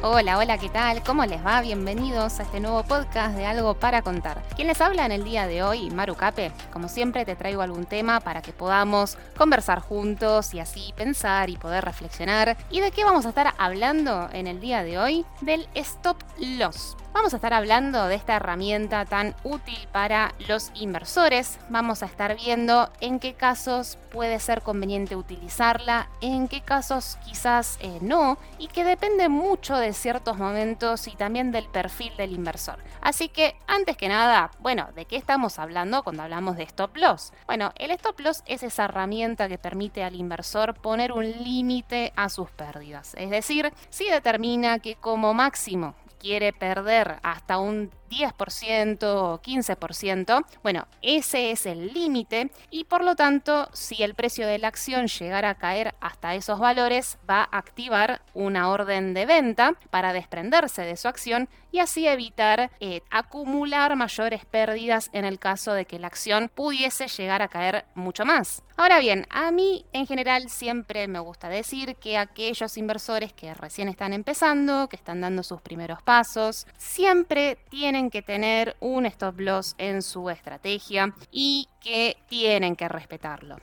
Hola, hola, ¿qué tal? ¿Cómo les va? Bienvenidos a este nuevo podcast de Algo para Contar. ¿Quién les habla en el día de hoy? Maru Cape. Como siempre te traigo algún tema para que podamos conversar juntos y así pensar y poder reflexionar. ¿Y de qué vamos a estar hablando en el día de hoy? Del stop loss. Vamos a estar hablando de esta herramienta tan útil para los inversores. Vamos a estar viendo en qué casos puede ser conveniente utilizarla, en qué casos quizás eh, no, y que depende mucho de ciertos momentos y también del perfil del inversor. Así que, antes que nada, bueno, ¿de qué estamos hablando cuando hablamos de stop loss? Bueno, el stop loss es esa herramienta que permite al inversor poner un límite a sus pérdidas. Es decir, si determina que como máximo quiere perder hasta un 10% o 15%, bueno, ese es el límite y por lo tanto, si el precio de la acción llegara a caer hasta esos valores, va a activar una orden de venta para desprenderse de su acción y así evitar eh, acumular mayores pérdidas en el caso de que la acción pudiese llegar a caer mucho más. Ahora bien, a mí en general siempre me gusta decir que aquellos inversores que recién están empezando, que están dando sus primeros pasos, siempre tienen que tener un stop loss en su estrategia y que tienen que respetarlo.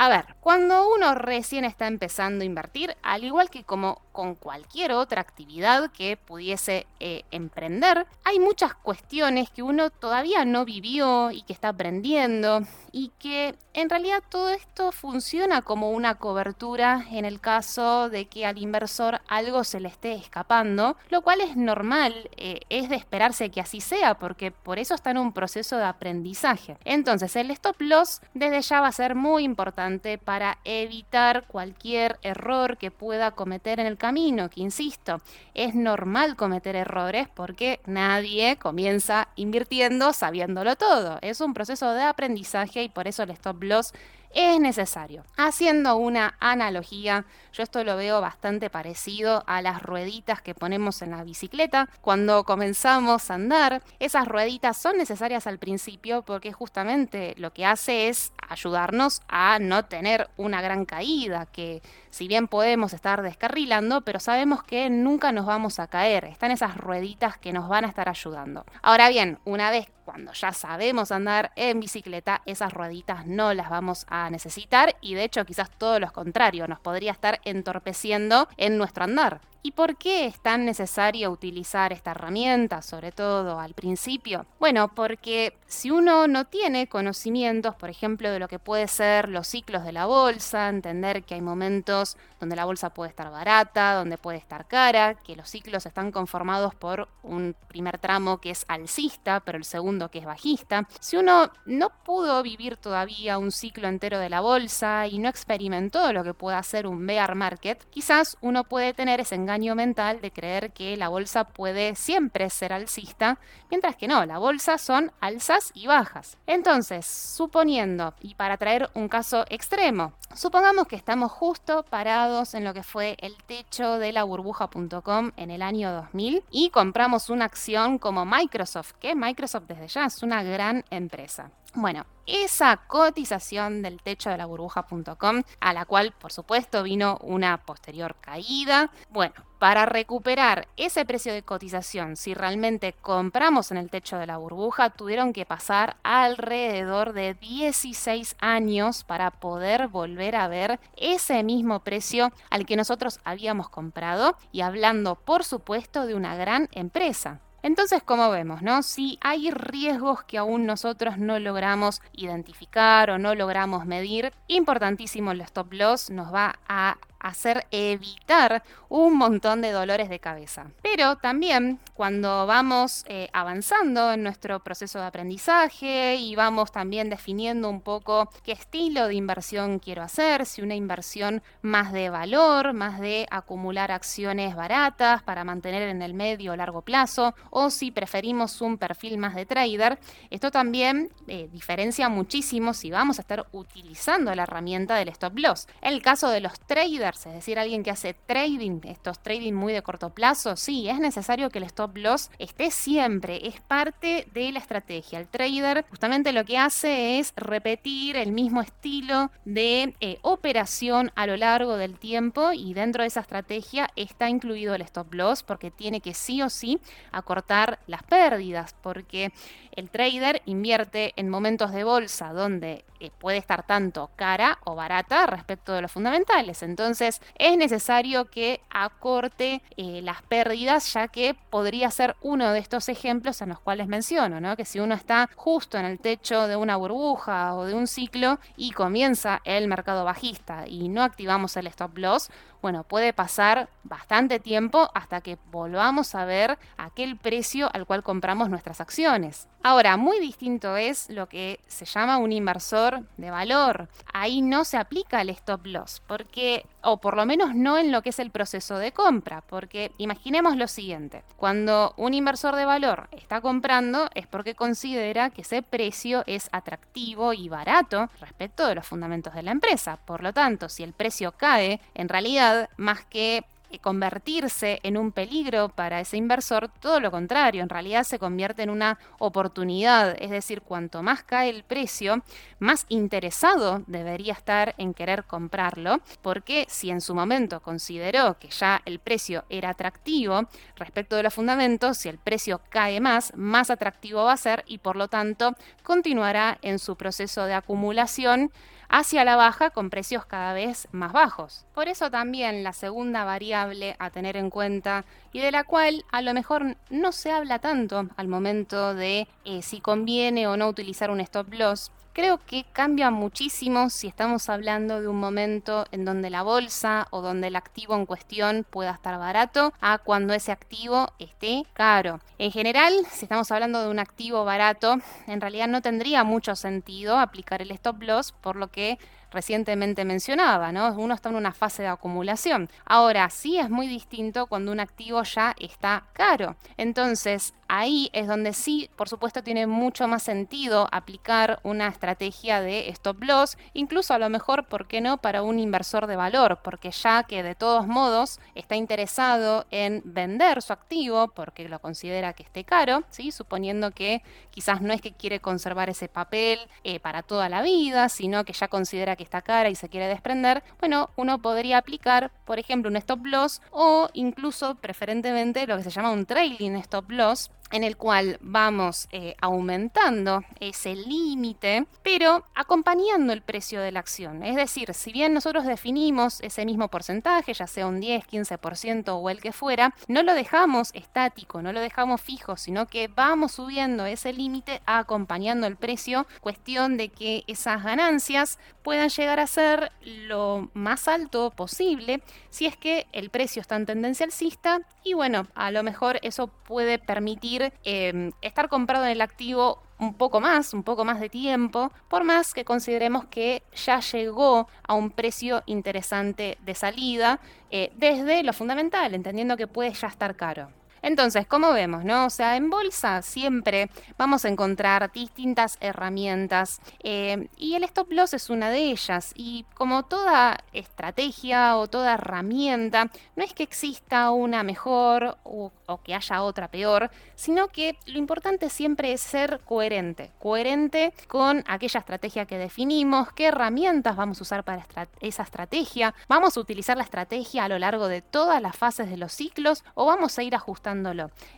A ver, cuando uno recién está empezando a invertir, al igual que como con cualquier otra actividad que pudiese eh, emprender, hay muchas cuestiones que uno todavía no vivió y que está aprendiendo y que en realidad todo esto funciona como una cobertura en el caso de que al inversor algo se le esté escapando, lo cual es normal, eh, es de esperarse que así sea, porque por eso está en un proceso de aprendizaje. Entonces el stop loss desde ya va a ser muy importante para evitar cualquier error que pueda cometer en el camino, que insisto, es normal cometer errores porque nadie comienza invirtiendo sabiéndolo todo. Es un proceso de aprendizaje y por eso el stop loss es necesario. Haciendo una analogía, yo esto lo veo bastante parecido a las rueditas que ponemos en la bicicleta. Cuando comenzamos a andar, esas rueditas son necesarias al principio porque justamente lo que hace es ayudarnos a no tener una gran caída, que si bien podemos estar descarrilando, pero sabemos que nunca nos vamos a caer. Están esas rueditas que nos van a estar ayudando. Ahora bien, una vez cuando ya sabemos andar en bicicleta, esas rueditas no las vamos a necesitar y de hecho quizás todo lo contrario, nos podría estar entorpeciendo en nuestro andar. ¿Y por qué es tan necesario utilizar esta herramienta, sobre todo al principio? Bueno, porque si uno no tiene conocimientos, por ejemplo, de lo que puede ser los ciclos de la bolsa, entender que hay momentos donde la bolsa puede estar barata, donde puede estar cara, que los ciclos están conformados por un primer tramo que es alcista, pero el segundo que es bajista. Si uno no pudo vivir todavía un ciclo entero de la bolsa y no experimentó lo que puede hacer un bear market, quizás uno puede tener ese engaño mental de creer que la bolsa puede siempre ser alcista, mientras que no, la bolsa son alzas y bajas. Entonces, suponiendo, y para traer un caso extremo, supongamos que estamos justo parados en lo que fue el techo de la burbuja.com en el año 2000 y compramos una acción como Microsoft, que Microsoft desde ya es una gran empresa. Bueno, esa cotización del techo de la burbuja.com, a la cual por supuesto vino una posterior caída. Bueno, para recuperar ese precio de cotización, si realmente compramos en el techo de la burbuja, tuvieron que pasar alrededor de 16 años para poder volver a ver ese mismo precio al que nosotros habíamos comprado y hablando por supuesto de una gran empresa. Entonces, como vemos, ¿no? Si hay riesgos que aún nosotros no logramos identificar o no logramos medir, importantísimo el stop loss nos va a hacer evitar un montón de dolores de cabeza. Pero también cuando vamos eh, avanzando en nuestro proceso de aprendizaje y vamos también definiendo un poco qué estilo de inversión quiero hacer, si una inversión más de valor, más de acumular acciones baratas para mantener en el medio o largo plazo, o si preferimos un perfil más de trader, esto también eh, diferencia muchísimo si vamos a estar utilizando la herramienta del stop loss. El caso de los traders, es decir, alguien que hace trading, estos trading muy de corto plazo, sí, es necesario que el stop loss esté siempre, es parte de la estrategia. El trader justamente lo que hace es repetir el mismo estilo de eh, operación a lo largo del tiempo y dentro de esa estrategia está incluido el stop loss porque tiene que sí o sí acortar las pérdidas, porque el trader invierte en momentos de bolsa donde eh, puede estar tanto cara o barata respecto de los fundamentales. Entonces es necesario que acorte eh, las pérdidas ya que podría ser uno de estos ejemplos en los cuales menciono, ¿no? que si uno está justo en el techo de una burbuja o de un ciclo y comienza el mercado bajista y no activamos el stop loss, bueno, puede pasar bastante tiempo hasta que volvamos a ver aquel precio al cual compramos nuestras acciones. Ahora, muy distinto es lo que se llama un inversor de valor. Ahí no se aplica el stop loss, porque, o por lo menos no en lo que es el proceso de compra, porque imaginemos lo siguiente, cuando un inversor de valor está comprando es porque considera que ese precio es atractivo y barato respecto de los fundamentos de la empresa. Por lo tanto, si el precio cae, en realidad, más que convertirse en un peligro para ese inversor, todo lo contrario, en realidad se convierte en una oportunidad, es decir, cuanto más cae el precio, más interesado debería estar en querer comprarlo, porque si en su momento consideró que ya el precio era atractivo respecto de los fundamentos, si el precio cae más, más atractivo va a ser y por lo tanto continuará en su proceso de acumulación hacia la baja con precios cada vez más bajos. Por eso también la segunda variable a tener en cuenta y de la cual a lo mejor no se habla tanto al momento de eh, si conviene o no utilizar un stop loss creo que cambia muchísimo si estamos hablando de un momento en donde la bolsa o donde el activo en cuestión pueda estar barato a cuando ese activo esté caro. En general, si estamos hablando de un activo barato, en realidad no tendría mucho sentido aplicar el stop loss, por lo que recientemente mencionaba, ¿no? Uno está en una fase de acumulación. Ahora, sí es muy distinto cuando un activo ya está caro. Entonces, ahí es donde sí, por supuesto, tiene mucho más sentido aplicar una estrategia de stop loss, incluso a lo mejor, ¿por qué no?, para un inversor de valor, porque ya que de todos modos está interesado en vender su activo porque lo considera que esté caro, ¿sí? suponiendo que quizás no es que quiere conservar ese papel eh, para toda la vida, sino que ya considera que está cara y se quiere desprender, bueno, uno podría aplicar, por ejemplo, un stop loss o incluso preferentemente lo que se llama un trailing stop loss, en el cual vamos eh, aumentando ese límite, pero acompañando el precio de la acción. Es decir, si bien nosotros definimos ese mismo porcentaje, ya sea un 10, 15% o el que fuera, no lo dejamos estático, no lo dejamos fijo, sino que vamos subiendo ese límite acompañando el precio, cuestión de que esas ganancias puedan llegar a ser lo más alto posible si es que el precio está en tendencia alcista y bueno, a lo mejor eso puede permitir Em, estar comprado en el activo un poco más, un poco más de tiempo, por más que consideremos que ya llegó a un precio interesante de salida eh, desde lo fundamental, entendiendo que puede ya estar caro. Entonces, como vemos, ¿no? O sea, en bolsa siempre vamos a encontrar distintas herramientas eh, y el stop loss es una de ellas. Y como toda estrategia o toda herramienta, no es que exista una mejor o, o que haya otra peor, sino que lo importante siempre es ser coherente, coherente con aquella estrategia que definimos, qué herramientas vamos a usar para esa estrategia, vamos a utilizar la estrategia a lo largo de todas las fases de los ciclos o vamos a ir ajustando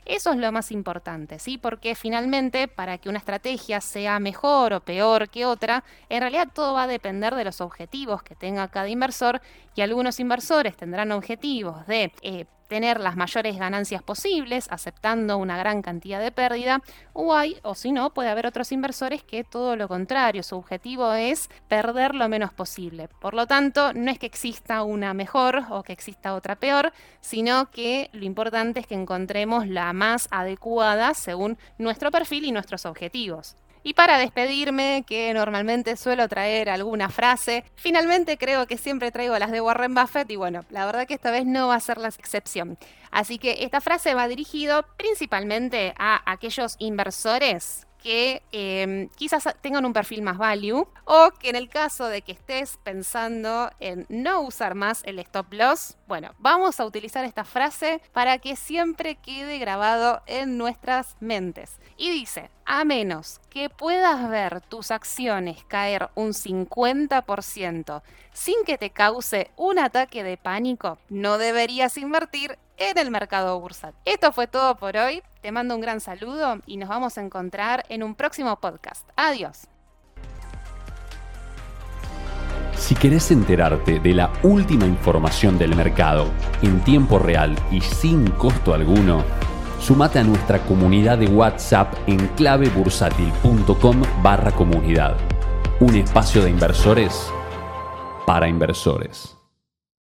eso es lo más importante, ¿sí? Porque finalmente, para que una estrategia sea mejor o peor que otra, en realidad todo va a depender de los objetivos que tenga cada inversor y algunos inversores tendrán objetivos de eh, tener las mayores ganancias posibles, aceptando una gran cantidad de pérdida, o hay, o si no, puede haber otros inversores que todo lo contrario, su objetivo es perder lo menos posible. Por lo tanto, no es que exista una mejor o que exista otra peor, sino que lo importante es que encontremos la más adecuada según nuestro perfil y nuestros objetivos. Y para despedirme, que normalmente suelo traer alguna frase, finalmente creo que siempre traigo las de Warren Buffett y bueno, la verdad que esta vez no va a ser la excepción. Así que esta frase va dirigido principalmente a aquellos inversores que em, quizás tengan un perfil más value o que en el caso de que estés pensando en no usar más el stop loss, bueno, vamos a utilizar esta frase para que siempre quede grabado en nuestras mentes. Y dice, a menos que puedas ver tus acciones caer un 50% sin que te cause un ataque de pánico, no deberías invertir en el mercado bursátil. Esto fue todo por hoy. Te mando un gran saludo y nos vamos a encontrar en un próximo podcast. Adiós. Si querés enterarte de la última información del mercado en tiempo real y sin costo alguno, sumate a nuestra comunidad de WhatsApp en clavebursátil.com barra comunidad. Un espacio de inversores para inversores.